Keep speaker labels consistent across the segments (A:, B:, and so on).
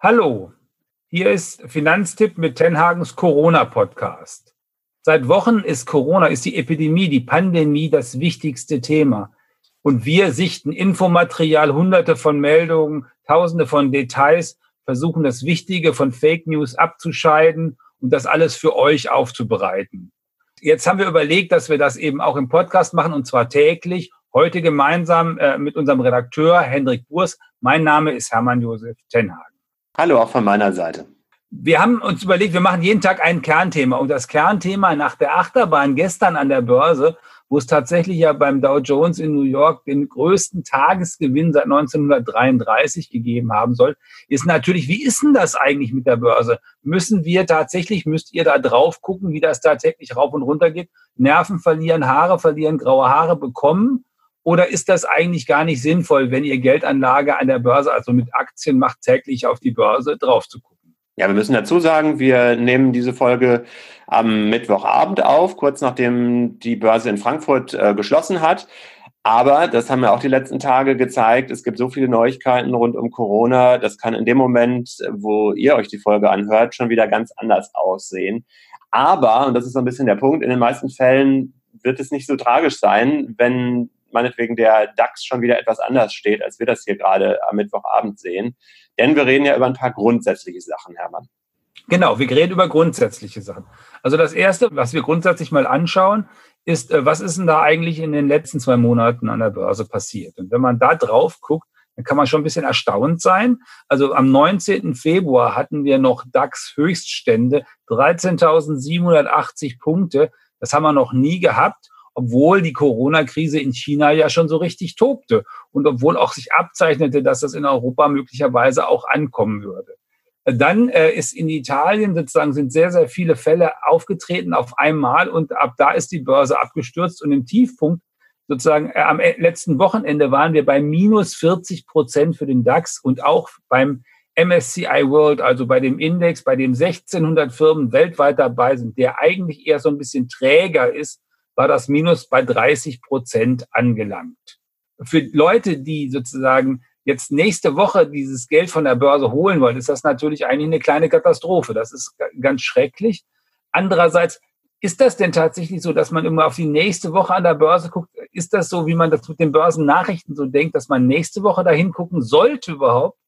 A: Hallo, hier ist Finanztipp mit Tenhagens Corona-Podcast. Seit Wochen ist Corona, ist die Epidemie, die Pandemie das wichtigste Thema. Und wir sichten Infomaterial, hunderte von Meldungen, tausende von Details, versuchen das Wichtige von Fake News abzuscheiden und das alles für euch aufzubereiten. Jetzt haben wir überlegt, dass wir das eben auch im Podcast machen und zwar täglich. Heute gemeinsam äh, mit unserem Redakteur Hendrik Burs. Mein Name ist Hermann Josef Tenhagen.
B: Hallo auch von meiner Seite.
A: Wir haben uns überlegt, wir machen jeden Tag ein Kernthema. Und das Kernthema nach der Achterbahn gestern an der Börse, wo es tatsächlich ja beim Dow Jones in New York den größten Tagesgewinn seit 1933 gegeben haben soll, ist natürlich, wie ist denn das eigentlich mit der Börse? Müssen wir tatsächlich, müsst ihr da drauf gucken, wie das tatsächlich rauf und runter geht? Nerven verlieren, Haare verlieren, graue Haare bekommen? Oder ist das eigentlich gar nicht sinnvoll, wenn ihr Geldanlage an der Börse, also mit Aktien macht, täglich auf die Börse drauf zu gucken?
B: Ja, wir müssen dazu sagen, wir nehmen diese Folge am Mittwochabend auf, kurz nachdem die Börse in Frankfurt äh, geschlossen hat. Aber das haben ja auch die letzten Tage gezeigt. Es gibt so viele Neuigkeiten rund um Corona. Das kann in dem Moment, wo ihr euch die Folge anhört, schon wieder ganz anders aussehen. Aber, und das ist so ein bisschen der Punkt, in den meisten Fällen wird es nicht so tragisch sein, wenn meinetwegen der DAX schon wieder etwas anders steht, als wir das hier gerade am Mittwochabend sehen. Denn wir reden ja über ein paar grundsätzliche Sachen, Hermann.
A: Genau, wir reden über grundsätzliche Sachen. Also das Erste, was wir grundsätzlich mal anschauen, ist, äh, was ist denn da eigentlich in den letzten zwei Monaten an der Börse passiert? Und wenn man da drauf guckt, dann kann man schon ein bisschen erstaunt sein. Also am 19. Februar hatten wir noch DAX-Höchststände, 13.780 Punkte. Das haben wir noch nie gehabt obwohl die Corona-Krise in China ja schon so richtig tobte und obwohl auch sich abzeichnete, dass das in Europa möglicherweise auch ankommen würde. Dann äh, ist in Italien sozusagen sind sehr, sehr viele Fälle aufgetreten auf einmal und ab da ist die Börse abgestürzt und im Tiefpunkt sozusagen äh, am letzten Wochenende waren wir bei minus 40 Prozent für den DAX und auch beim MSCI World, also bei dem Index, bei dem 1600 Firmen weltweit dabei sind, der eigentlich eher so ein bisschen träger ist war das Minus bei 30 Prozent angelangt. Für Leute, die sozusagen jetzt nächste Woche dieses Geld von der Börse holen wollen, ist das natürlich eigentlich eine kleine Katastrophe. Das ist ganz schrecklich. Andererseits ist das denn tatsächlich so, dass man immer auf die nächste Woche an der Börse guckt? Ist das so, wie man das mit den Börsennachrichten so denkt, dass man nächste Woche dahin gucken sollte überhaupt?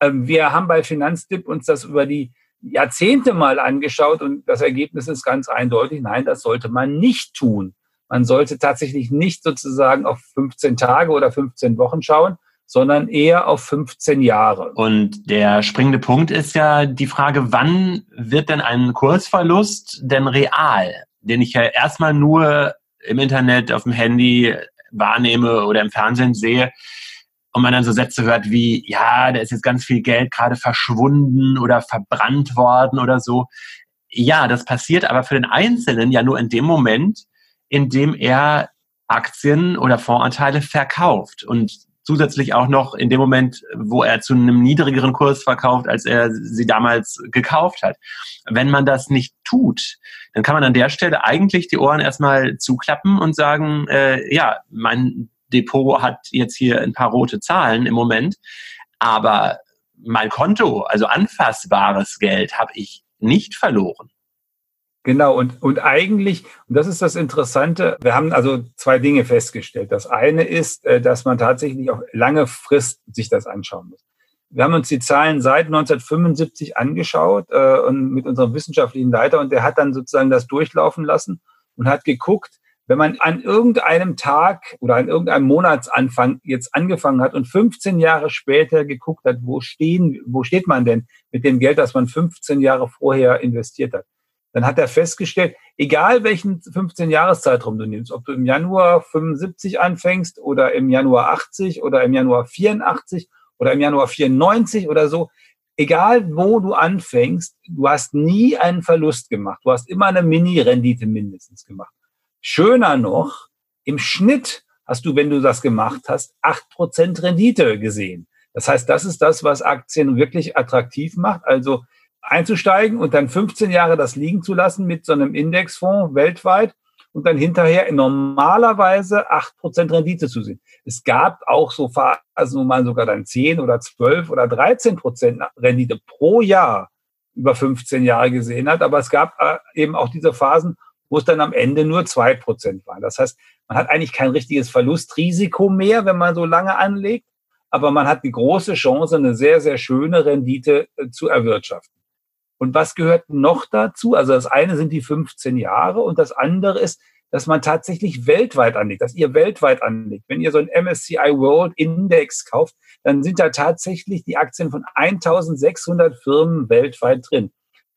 A: Ähm, wir haben bei Finanzdip uns das über die Jahrzehnte mal angeschaut und das Ergebnis ist ganz eindeutig, nein, das sollte man nicht tun. Man sollte tatsächlich nicht sozusagen auf 15 Tage oder 15 Wochen schauen, sondern eher auf 15 Jahre.
B: Und der springende Punkt ist ja die Frage, wann wird denn ein Kursverlust denn real, den ich ja erstmal nur im Internet, auf dem Handy wahrnehme oder im Fernsehen sehe und man dann so Sätze hört wie, ja, da ist jetzt ganz viel Geld gerade verschwunden oder verbrannt worden oder so. Ja, das passiert aber für den Einzelnen ja nur in dem Moment, in dem er Aktien oder Fondsanteile verkauft und zusätzlich auch noch in dem Moment, wo er zu einem niedrigeren Kurs verkauft, als er sie damals gekauft hat. Wenn man das nicht tut, dann kann man an der Stelle eigentlich die Ohren erstmal zuklappen und sagen, äh, ja, mein Depot hat jetzt hier ein paar rote Zahlen im Moment, aber mein Konto, also anfassbares Geld, habe ich nicht verloren.
A: Genau, und, und eigentlich, und das ist das Interessante, wir haben also zwei Dinge festgestellt. Das eine ist, äh, dass man tatsächlich auf lange Frist sich das anschauen muss. Wir haben uns die Zahlen seit 1975 angeschaut äh, und mit unserem wissenschaftlichen Leiter und der hat dann sozusagen das durchlaufen lassen und hat geguckt, wenn man an irgendeinem Tag oder an irgendeinem Monatsanfang jetzt angefangen hat und 15 Jahre später geguckt hat, wo stehen, wo steht man denn mit dem Geld, das man 15 Jahre vorher investiert hat, dann hat er festgestellt, egal welchen 15 Jahreszeitraum du nimmst, ob du im Januar 75 anfängst oder im Januar 80 oder im Januar 84 oder im Januar 94 oder so, egal wo du anfängst, du hast nie einen Verlust gemacht. Du hast immer eine Mini-Rendite mindestens gemacht. Schöner noch, im Schnitt hast du, wenn du das gemacht hast, acht Prozent Rendite gesehen. Das heißt, das ist das, was Aktien wirklich attraktiv macht. Also einzusteigen und dann 15 Jahre das liegen zu lassen mit so einem Indexfonds weltweit und dann hinterher normalerweise acht Prozent Rendite zu sehen. Es gab auch so Phasen, wo man sogar dann zehn oder zwölf oder 13 Prozent Rendite pro Jahr über 15 Jahre gesehen hat. Aber es gab äh, eben auch diese Phasen, wo es dann am Ende nur zwei Prozent waren. Das heißt, man hat eigentlich kein richtiges Verlustrisiko mehr, wenn man so lange anlegt, aber man hat die große Chance, eine sehr, sehr schöne Rendite äh, zu erwirtschaften. Und was gehört noch dazu? Also das eine sind die 15 Jahre und das andere ist, dass man tatsächlich weltweit anlegt, dass ihr weltweit anlegt. Wenn ihr so ein MSCI World Index kauft, dann sind da tatsächlich die Aktien von 1600 Firmen weltweit drin.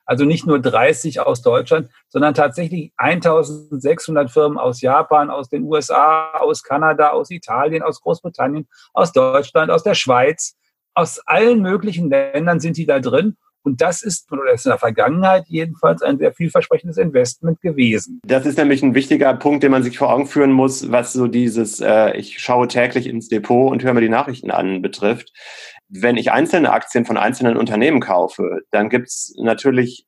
A: Also nicht nur 30 aus Deutschland, sondern tatsächlich 1600 Firmen aus Japan, aus den USA, aus Kanada, aus Italien, aus Großbritannien, aus Deutschland, aus der Schweiz. Aus allen möglichen Ländern sind die da drin. Und das ist, oder ist in der Vergangenheit jedenfalls ein sehr vielversprechendes Investment gewesen.
B: Das ist nämlich ein wichtiger Punkt, den man sich vor Augen führen muss, was so dieses, äh, ich schaue täglich ins Depot und höre mir die Nachrichten an, betrifft. Wenn ich einzelne Aktien von einzelnen Unternehmen kaufe, dann gibt's natürlich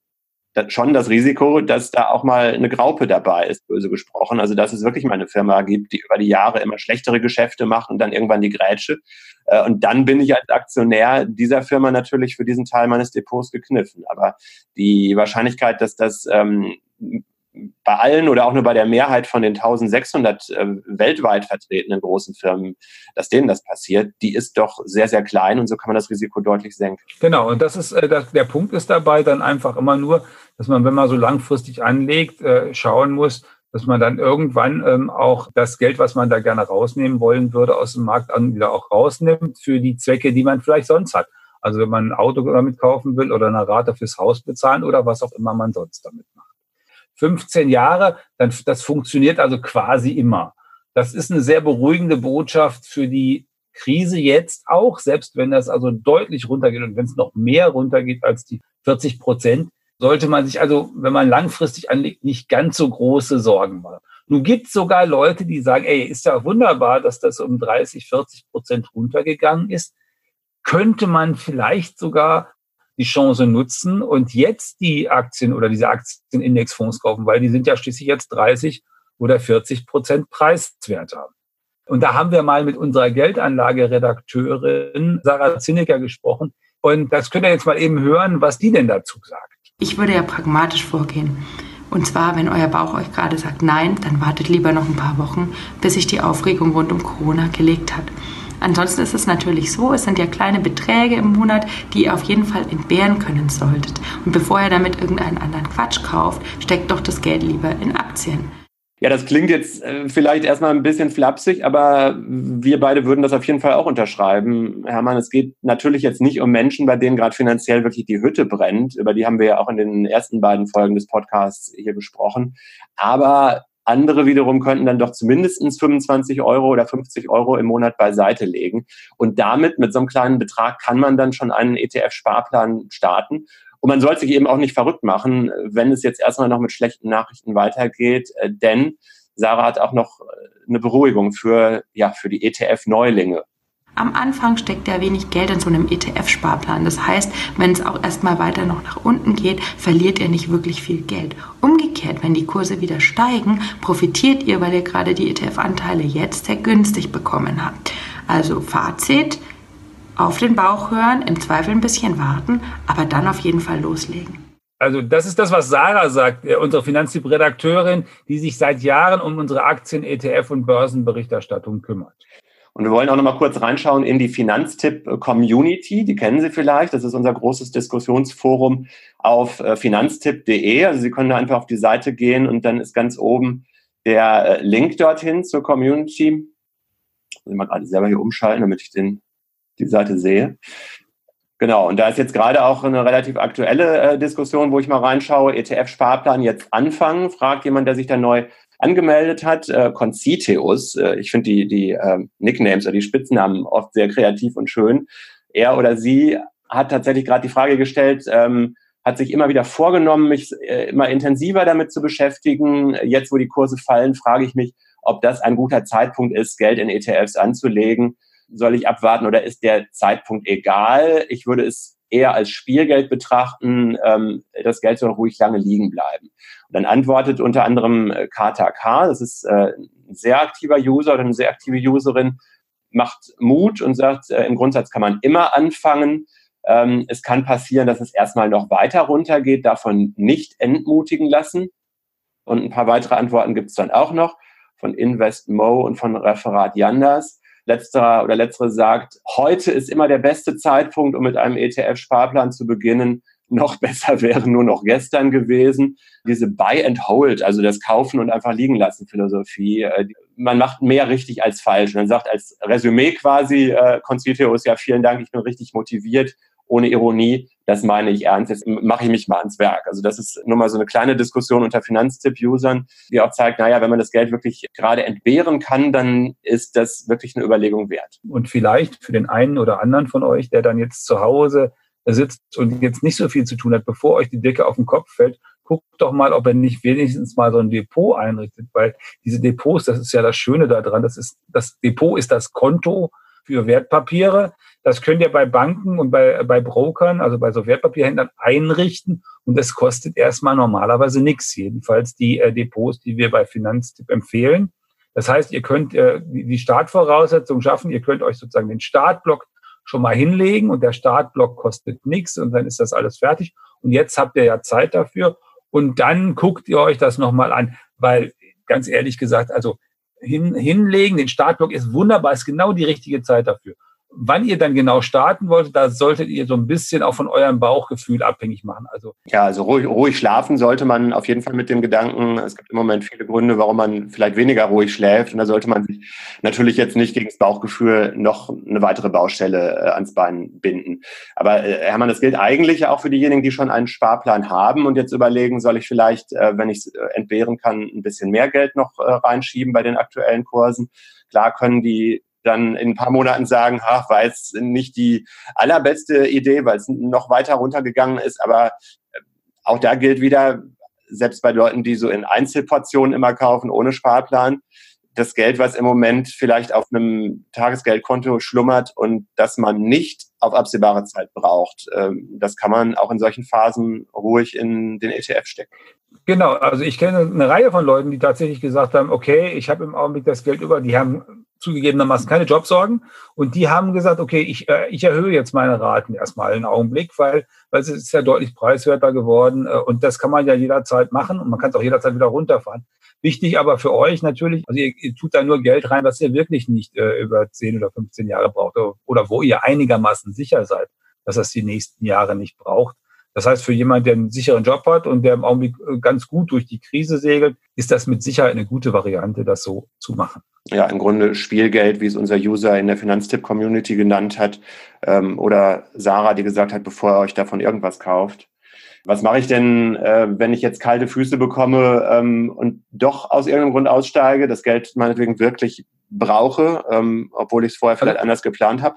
B: schon das Risiko, dass da auch mal eine Graupe dabei ist, böse gesprochen. Also dass es wirklich mal eine Firma gibt, die über die Jahre immer schlechtere Geschäfte macht und dann irgendwann die Grätsche. Äh, und dann bin ich als Aktionär dieser Firma natürlich für diesen Teil meines Depots gekniffen. Aber die Wahrscheinlichkeit, dass das ähm, bei allen oder auch nur bei der Mehrheit von den 1600 äh, weltweit vertretenen großen Firmen, dass denen das passiert, die ist doch sehr, sehr klein und so kann man das Risiko deutlich senken.
A: Genau, und das ist, äh, das, der Punkt ist dabei dann einfach immer nur, dass man, wenn man so langfristig anlegt, äh, schauen muss, dass man dann irgendwann ähm, auch das Geld, was man da gerne rausnehmen wollen würde, aus dem Markt an wieder auch rausnimmt für die Zwecke, die man vielleicht sonst hat. Also wenn man ein Auto damit kaufen will oder eine Rate fürs Haus bezahlen oder was auch immer man sonst damit macht. 15 Jahre, dann, das funktioniert also quasi immer. Das ist eine sehr beruhigende Botschaft für die Krise jetzt auch, selbst wenn das also deutlich runtergeht und wenn es noch mehr runtergeht als die 40 Prozent, sollte man sich also, wenn man langfristig anlegt, nicht ganz so große Sorgen machen. Nun gibt es sogar Leute, die sagen, ey, ist ja wunderbar, dass das um 30, 40 Prozent runtergegangen ist. Könnte man vielleicht sogar die Chance nutzen und jetzt die Aktien oder diese Aktienindexfonds kaufen, weil die sind ja schließlich jetzt 30 oder 40 Prozent preiswert haben. Und da haben wir mal mit unserer Geldanlageredakteurin Sarah Zinnecker gesprochen. Und das könnt ihr jetzt mal eben hören, was die denn dazu sagt.
C: Ich würde ja pragmatisch vorgehen. Und zwar, wenn euer Bauch euch gerade sagt Nein, dann wartet lieber noch ein paar Wochen, bis sich die Aufregung rund um Corona gelegt hat. Ansonsten ist es natürlich so, es sind ja kleine Beträge im Monat, die ihr auf jeden Fall entbehren können solltet. Und bevor ihr damit irgendeinen anderen Quatsch kauft, steckt doch das Geld lieber in Aktien.
B: Ja, das klingt jetzt äh, vielleicht erstmal ein bisschen flapsig, aber wir beide würden das auf jeden Fall auch unterschreiben. Hermann, es geht natürlich jetzt nicht um Menschen, bei denen gerade finanziell wirklich die Hütte brennt. Über die haben wir ja auch in den ersten beiden Folgen des Podcasts hier besprochen. Aber andere wiederum könnten dann doch zumindest 25 Euro oder 50 Euro im Monat beiseite legen. Und damit, mit so einem kleinen Betrag, kann man dann schon einen ETF-Sparplan starten. Und man soll sich eben auch nicht verrückt machen, wenn es jetzt erstmal noch mit schlechten Nachrichten weitergeht, äh, denn Sarah hat auch noch äh, eine Beruhigung für, ja, für die ETF-Neulinge.
C: Am Anfang steckt ja wenig Geld in so einem ETF-Sparplan. Das heißt, wenn es auch erstmal weiter noch nach unten geht, verliert ihr nicht wirklich viel Geld. Umgekehrt, wenn die Kurse wieder steigen, profitiert ihr, weil ihr gerade die ETF-Anteile jetzt sehr günstig bekommen habt. Also Fazit, auf den Bauch hören, im Zweifel ein bisschen warten, aber dann auf jeden Fall loslegen.
A: Also das ist das, was Sarah sagt, äh, unsere Finanztipp-Redakteurin, die sich seit Jahren um unsere Aktien, ETF und Börsenberichterstattung kümmert.
B: Und wir wollen auch noch mal kurz reinschauen in die Finanztipp-Community. Die kennen Sie vielleicht. Das ist unser großes Diskussionsforum auf äh, finanztipp.de. Also Sie können da einfach auf die Seite gehen und dann ist ganz oben der äh, Link dorthin zur Community. Ich muss mal gerade selber hier umschalten, damit ich den, die Seite sehe. Genau, und da ist jetzt gerade auch eine relativ aktuelle äh, Diskussion, wo ich mal reinschaue, ETF-Sparplan jetzt anfangen, fragt jemand, der sich da neu angemeldet hat, äh, Conciteus. Äh, ich finde die, die äh, Nicknames oder die Spitznamen oft sehr kreativ und schön. Er oder sie hat tatsächlich gerade die Frage gestellt, ähm, hat sich immer wieder vorgenommen, mich äh, immer intensiver damit zu beschäftigen. Jetzt, wo die Kurse fallen, frage ich mich, ob das ein guter Zeitpunkt ist, Geld in ETFs anzulegen. Soll ich abwarten oder ist der Zeitpunkt egal? Ich würde es eher als Spielgeld betrachten, ähm, das Geld soll ruhig lange liegen bleiben. Und dann antwortet unter anderem äh, KTK, das ist äh, ein sehr aktiver User oder eine sehr aktive Userin, macht Mut und sagt, äh, im Grundsatz kann man immer anfangen. Ähm, es kann passieren, dass es erstmal noch weiter runtergeht, davon nicht entmutigen lassen. Und ein paar weitere Antworten gibt es dann auch noch von Invest Mo und von Referat Yanders. Letzterer oder letztere sagt, heute ist immer der beste Zeitpunkt, um mit einem ETF-Sparplan zu beginnen. Noch besser wäre nur noch gestern gewesen. Diese Buy and Hold, also das Kaufen und einfach liegen lassen Philosophie, äh, man macht mehr richtig als falsch. Dann sagt als Resümee quasi, äh, Conciteus, ja, vielen Dank, ich bin richtig motiviert ohne Ironie, das meine ich ernst, jetzt mache ich mich mal ans Werk. Also das ist nur mal so eine kleine Diskussion unter Finanztipp-Usern, die auch zeigt, naja, wenn man das Geld wirklich gerade entbehren kann, dann ist das wirklich eine Überlegung wert.
A: Und vielleicht für den einen oder anderen von euch, der dann jetzt zu Hause sitzt und jetzt nicht so viel zu tun hat, bevor euch die Decke auf den Kopf fällt, guckt doch mal, ob er nicht wenigstens mal so ein Depot einrichtet, weil diese Depots, das ist ja das Schöne daran, das ist, das Depot ist das Konto für Wertpapiere. Das könnt ihr bei Banken und bei, bei Brokern, also bei so Wertpapierhändlern einrichten und das kostet erstmal normalerweise nichts. Jedenfalls die äh, Depots, die wir bei Finanztipp empfehlen. Das heißt, ihr könnt äh, die Startvoraussetzungen schaffen. Ihr könnt euch sozusagen den Startblock schon mal hinlegen und der Startblock kostet nichts und dann ist das alles fertig. Und jetzt habt ihr ja Zeit dafür und dann guckt ihr euch das nochmal an, weil ganz ehrlich gesagt, also hin, hinlegen. Den Startblock ist wunderbar, ist genau die richtige Zeit dafür. Wann ihr dann genau starten wolltet, da solltet ihr so ein bisschen auch von eurem Bauchgefühl abhängig machen.
B: Also ja, also ruhig, ruhig schlafen sollte man auf jeden Fall mit dem Gedanken. Es gibt im Moment viele Gründe, warum man vielleicht weniger ruhig schläft. Und da sollte man sich natürlich jetzt nicht gegen das Bauchgefühl noch eine weitere Baustelle äh, ans Bein binden. Aber äh, Hermann, das gilt eigentlich auch für diejenigen, die schon einen Sparplan haben und jetzt überlegen, soll ich vielleicht, äh, wenn ich es äh, entbehren kann, ein bisschen mehr Geld noch äh, reinschieben bei den aktuellen Kursen. Klar können die dann in ein paar Monaten sagen, ach, war jetzt nicht die allerbeste Idee, weil es noch weiter runtergegangen ist. Aber äh, auch da gilt wieder, selbst bei Leuten, die so in Einzelportionen immer kaufen, ohne Sparplan, das Geld, was im Moment vielleicht auf einem Tagesgeldkonto schlummert und das man nicht auf absehbare Zeit braucht, ähm, das kann man auch in solchen Phasen ruhig in den ETF stecken.
A: Genau, also ich kenne eine Reihe von Leuten, die tatsächlich gesagt haben, okay, ich habe im Augenblick das Geld über, die haben zugegebenermaßen keine Jobsorgen und die haben gesagt, okay, ich, äh, ich erhöhe jetzt meine Raten erstmal einen Augenblick, weil, weil es ist ja deutlich preiswerter geworden äh, und das kann man ja jederzeit machen und man kann es auch jederzeit wieder runterfahren. Wichtig aber für euch natürlich, also ihr, ihr tut da nur Geld rein, was ihr wirklich nicht äh, über 10 oder 15 Jahre braucht oder, oder wo ihr einigermaßen sicher seid, dass das die nächsten Jahre nicht braucht. Das heißt, für jemanden, der einen sicheren Job hat und der im Augenblick äh, ganz gut durch die Krise segelt, ist das mit Sicherheit eine gute Variante, das so zu machen.
B: Ja, im Grunde Spielgeld, wie es unser User in der Finanztipp-Community genannt hat, ähm, oder Sarah, die gesagt hat, bevor ihr euch davon irgendwas kauft. Was mache ich denn, äh, wenn ich jetzt kalte Füße bekomme ähm, und doch aus irgendeinem Grund aussteige, das Geld meinetwegen wirklich brauche, ähm, obwohl ich es vorher vielleicht anders geplant habe?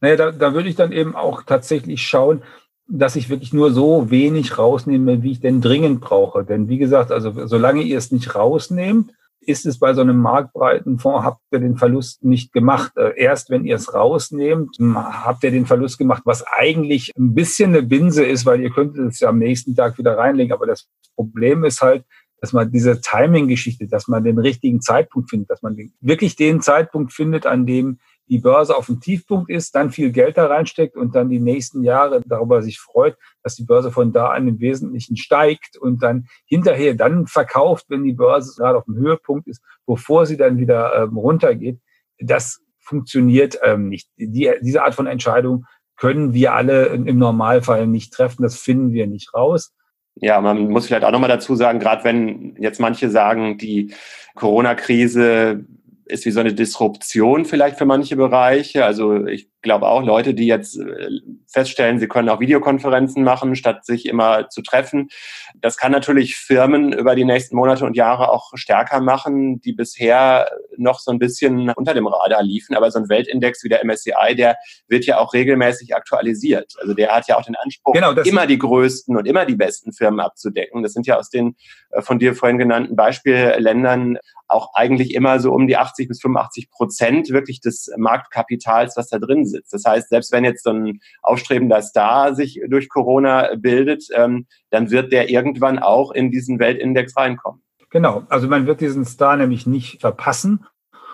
A: Naja, da, da würde ich dann eben auch tatsächlich schauen, dass ich wirklich nur so wenig rausnehme, wie ich denn dringend brauche. Denn wie gesagt, also solange ihr es nicht rausnehmt, ist es bei so einem marktbreiten Fonds, habt ihr den Verlust nicht gemacht. Äh, erst wenn ihr es rausnehmt, habt ihr den Verlust gemacht, was eigentlich ein bisschen eine Binse ist, weil ihr könntet es ja am nächsten Tag wieder reinlegen. Aber das Problem ist halt, dass man diese Timing-Geschichte, dass man den richtigen Zeitpunkt findet, dass man wirklich den Zeitpunkt findet, an dem die Börse auf dem Tiefpunkt ist, dann viel Geld da reinsteckt und dann die nächsten Jahre darüber sich freut, dass die Börse von da an im Wesentlichen steigt und dann hinterher dann verkauft, wenn die Börse gerade auf dem Höhepunkt ist, bevor sie dann wieder ähm, runtergeht. Das funktioniert ähm, nicht. Die, diese Art von Entscheidung können wir alle im Normalfall nicht treffen. Das finden wir nicht raus.
B: Ja, man muss vielleicht auch nochmal dazu sagen, gerade wenn jetzt manche sagen, die Corona-Krise ist wie so eine Disruption vielleicht für manche Bereiche. Also ich glaube auch Leute, die jetzt äh, feststellen, sie können auch Videokonferenzen machen, statt sich immer zu treffen. Das kann natürlich Firmen über die nächsten Monate und Jahre auch stärker machen, die bisher noch so ein bisschen unter dem Radar liefen. Aber so ein Weltindex wie der MSCI, der wird ja auch regelmäßig aktualisiert. Also der hat ja auch den Anspruch, genau, immer die größten und immer die besten Firmen abzudecken. Das sind ja aus den äh, von dir vorhin genannten Beispielländern auch eigentlich immer so um die 80 bis 85 Prozent wirklich des Marktkapitals, was da drin sitzt. Das heißt, selbst wenn jetzt so ein aufstrebender Star sich durch Corona bildet, ähm, dann wird der irgendwann auch in diesen Weltindex reinkommen.
A: Genau, also man wird diesen Star nämlich nicht verpassen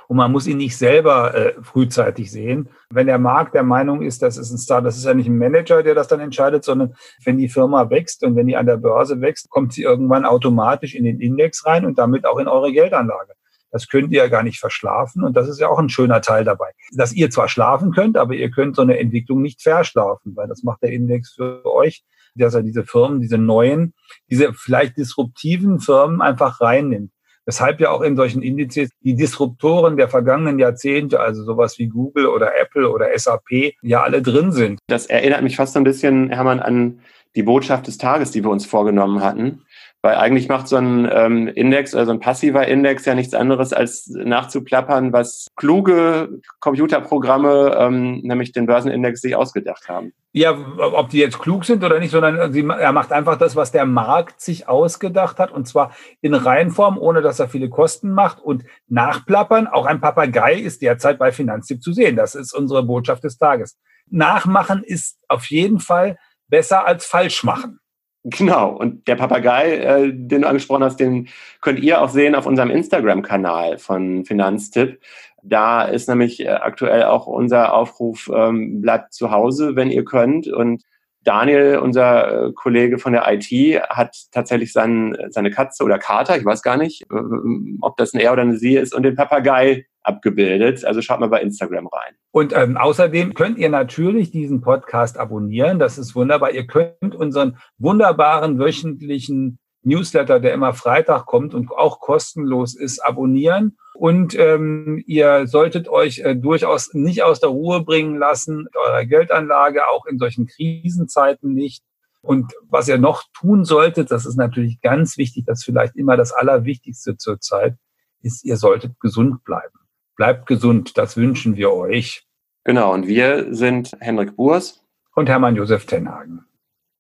A: und man muss ihn nicht selber äh, frühzeitig sehen. Wenn der Markt der Meinung ist, das ist ein Star, das ist ja nicht ein Manager, der das dann entscheidet, sondern wenn die Firma wächst und wenn die an der Börse wächst, kommt sie irgendwann automatisch in den Index rein und damit auch in eure Geldanlage. Das könnt ihr ja gar nicht verschlafen und das ist ja auch ein schöner Teil dabei. Dass ihr zwar schlafen könnt, aber ihr könnt so eine Entwicklung nicht verschlafen, weil das macht der Index für euch, dass er diese Firmen, diese neuen, diese vielleicht disruptiven Firmen einfach reinnimmt. Weshalb ja auch in solchen Indizes die Disruptoren der vergangenen Jahrzehnte, also sowas wie Google oder Apple oder SAP, ja alle drin sind.
B: Das erinnert mich fast ein bisschen, Hermann, an die Botschaft des Tages, die wir uns vorgenommen hatten. Weil eigentlich macht so ein ähm, Index, also ein passiver Index ja nichts anderes, als nachzuplappern, was kluge Computerprogramme, ähm, nämlich den Börsenindex, sich ausgedacht haben.
A: Ja, ob die jetzt klug sind oder nicht, sondern sie, er macht einfach das, was der Markt sich ausgedacht hat, und zwar in Reihenform, ohne dass er viele Kosten macht und nachplappern. Auch ein Papagei ist derzeit bei Finanztipp zu sehen. Das ist unsere Botschaft des Tages. Nachmachen ist auf jeden Fall besser als falsch machen.
B: Genau, und der Papagei, äh, den du angesprochen hast, den könnt ihr auch sehen auf unserem Instagram-Kanal von Finanztipp. Da ist nämlich äh, aktuell auch unser Aufruf, ähm, bleibt zu Hause, wenn ihr könnt. Und Daniel, unser äh, Kollege von der IT, hat tatsächlich sein, seine Katze oder Kater, ich weiß gar nicht, äh, ob das ein er oder eine sie ist, und den Papagei abgebildet. Also schaut mal bei Instagram rein.
A: Und ähm, außerdem könnt ihr natürlich diesen Podcast abonnieren. Das ist wunderbar. Ihr könnt unseren wunderbaren wöchentlichen Newsletter, der immer Freitag kommt und auch kostenlos ist, abonnieren. Und ähm, ihr solltet euch äh, durchaus nicht aus der Ruhe bringen lassen, eurer Geldanlage, auch in solchen Krisenzeiten nicht. Und was ihr noch tun solltet, das ist natürlich ganz wichtig, das ist vielleicht immer das Allerwichtigste zurzeit, ist, ihr solltet gesund bleiben. Bleibt gesund, das wünschen wir euch.
B: Genau, und wir sind Henrik Burs
A: und Hermann Josef Tenhagen.